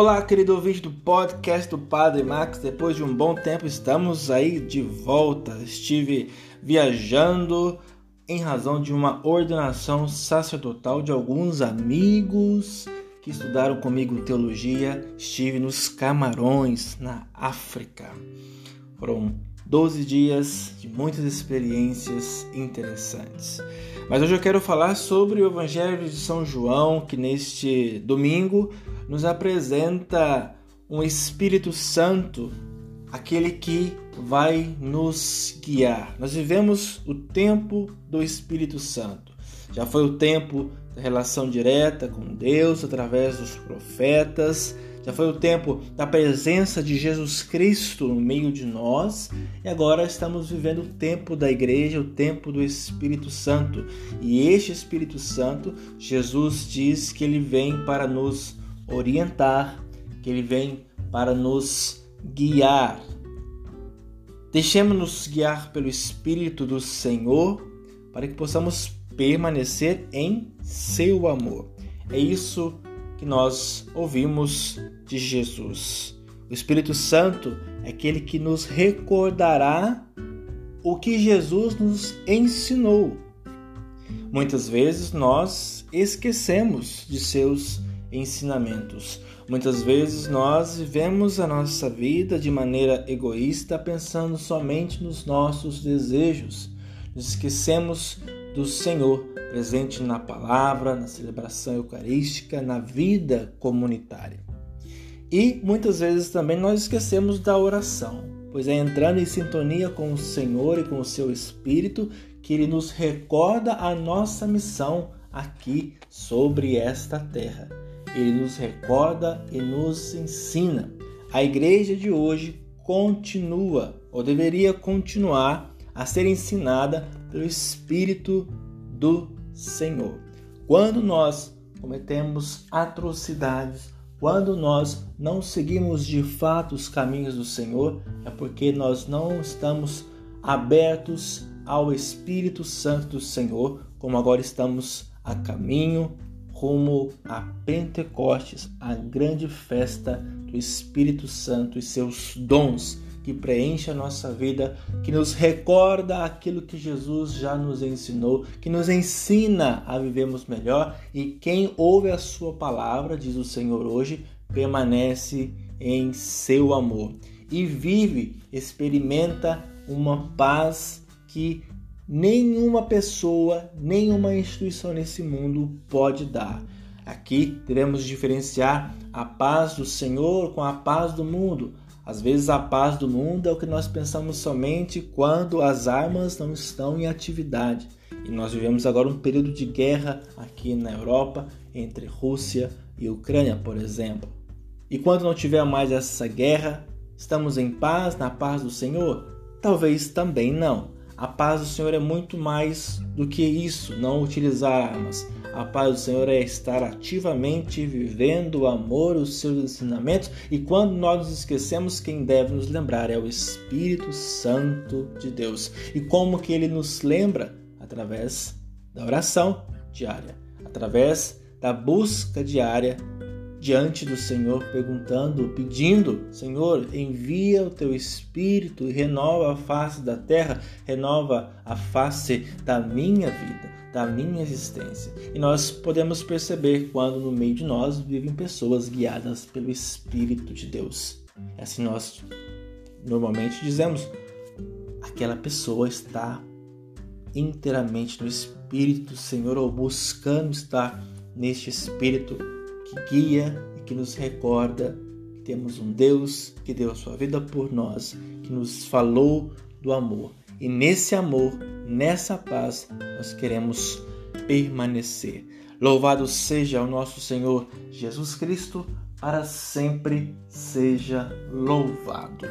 Olá, querido ouvinte do podcast do Padre Max. Depois de um bom tempo, estamos aí de volta. Estive viajando em razão de uma ordenação sacerdotal de alguns amigos que estudaram comigo teologia. Estive nos Camarões, na África. Foram 12 dias de muitas experiências interessantes. Mas hoje eu quero falar sobre o Evangelho de São João, que neste domingo nos apresenta um Espírito Santo, aquele que vai nos guiar. Nós vivemos o tempo do Espírito Santo. Já foi o tempo da relação direta com Deus através dos profetas já foi o tempo da presença de Jesus Cristo no meio de nós e agora estamos vivendo o tempo da igreja, o tempo do Espírito Santo. E este Espírito Santo, Jesus diz que ele vem para nos orientar, que ele vem para nos guiar. Deixemos-nos guiar pelo Espírito do Senhor para que possamos permanecer em seu amor. É isso que nós ouvimos de Jesus. O Espírito Santo é aquele que nos recordará o que Jesus nos ensinou. Muitas vezes nós esquecemos de seus ensinamentos. Muitas vezes nós vivemos a nossa vida de maneira egoísta, pensando somente nos nossos desejos. Nos esquecemos do Senhor presente na palavra, na celebração eucarística, na vida comunitária. E muitas vezes também nós esquecemos da oração, pois é entrando em sintonia com o Senhor e com o seu Espírito que ele nos recorda a nossa missão aqui sobre esta terra. Ele nos recorda e nos ensina. A igreja de hoje continua, ou deveria continuar, a ser ensinada pelo Espírito do Senhor. Quando nós cometemos atrocidades, quando nós não seguimos de fato os caminhos do Senhor, é porque nós não estamos abertos ao Espírito Santo do Senhor, como agora estamos a caminho rumo a Pentecostes, a grande festa do Espírito Santo e seus dons que preenche a nossa vida, que nos recorda aquilo que Jesus já nos ensinou, que nos ensina a vivermos melhor. E quem ouve a sua palavra, diz o Senhor hoje, permanece em seu amor e vive, experimenta uma paz que nenhuma pessoa, nenhuma instituição nesse mundo pode dar. Aqui devemos diferenciar a paz do Senhor com a paz do mundo. Às vezes a paz do mundo é o que nós pensamos somente quando as armas não estão em atividade. E nós vivemos agora um período de guerra aqui na Europa entre Rússia e Ucrânia, por exemplo. E quando não tiver mais essa guerra, estamos em paz, na paz do Senhor? Talvez também não. A paz do Senhor é muito mais do que isso, não utilizar armas. A paz do Senhor é estar ativamente vivendo o amor, os seus ensinamentos, e quando nós nos esquecemos, quem deve nos lembrar é o Espírito Santo de Deus. E como que ele nos lembra? Através da oração diária, através da busca diária diante do Senhor, perguntando, pedindo: Senhor, envia o teu Espírito e renova a face da terra, renova a face da minha vida, da minha existência. E nós podemos perceber quando no meio de nós vivem pessoas guiadas pelo Espírito de Deus. É assim nós normalmente dizemos: aquela pessoa está inteiramente no Espírito do Senhor ou buscando estar neste Espírito que guia e que nos recorda que temos um Deus que deu a sua vida por nós, que nos falou do amor. E nesse amor, nessa paz, nós queremos permanecer. Louvado seja o nosso Senhor Jesus Cristo, para sempre seja louvado.